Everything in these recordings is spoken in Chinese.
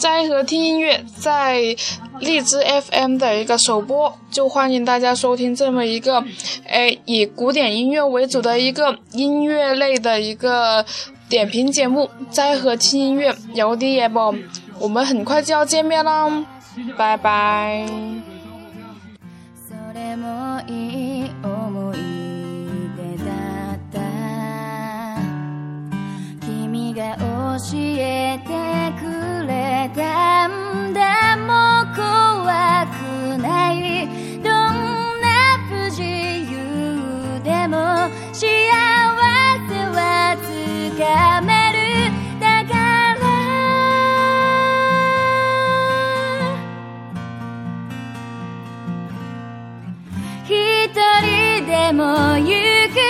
斋和听音乐在荔枝 FM 的一个首播，就欢迎大家收听这么一个，哎，以古典音乐为主的一个音乐类的一个点评节目。斋和听音乐，有的也不，我们很快就要见面啦，拜拜。教えてく でも行く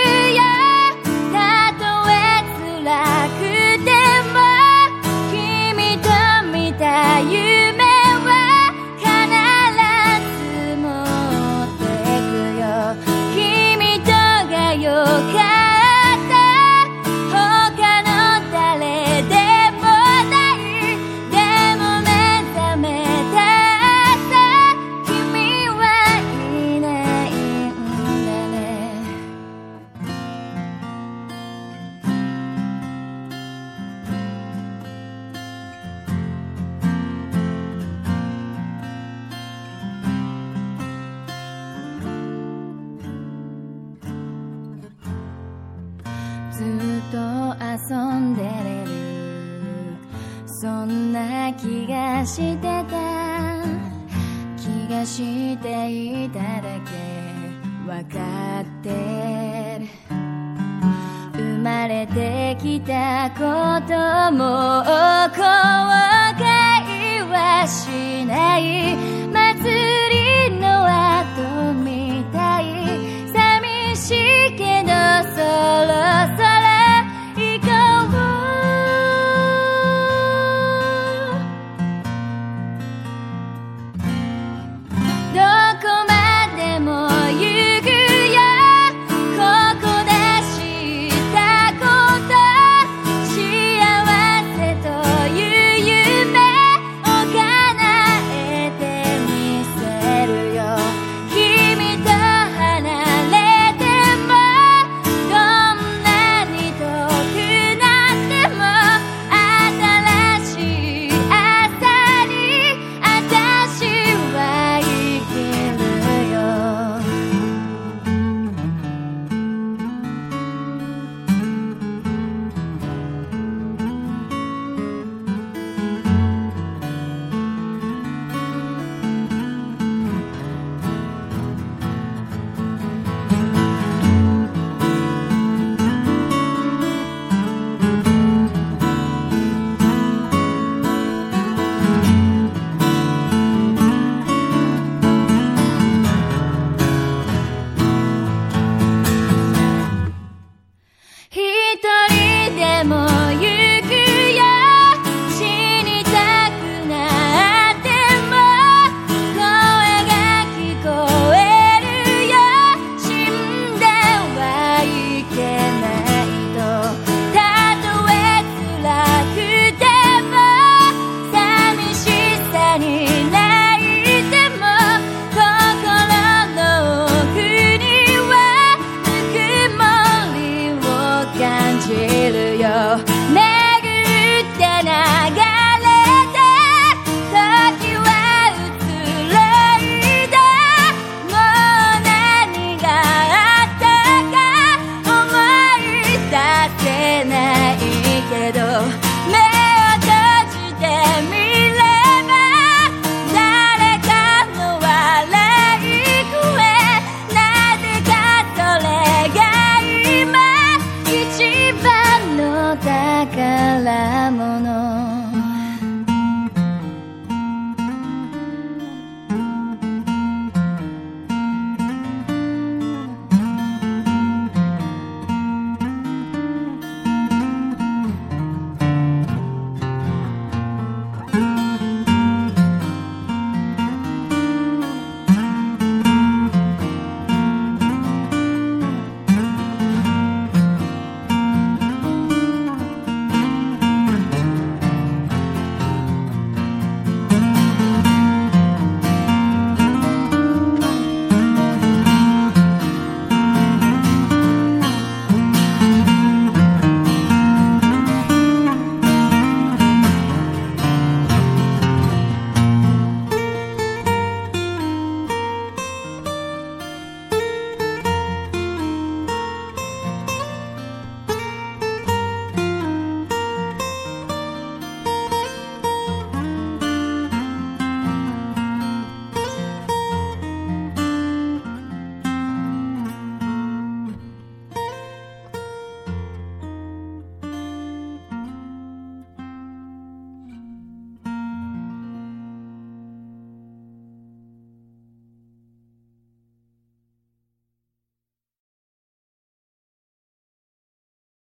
ずっと遊んでれる。そんな気がしてた。気がしていただけ。わかってる。生まれてきたことも起こ宝物。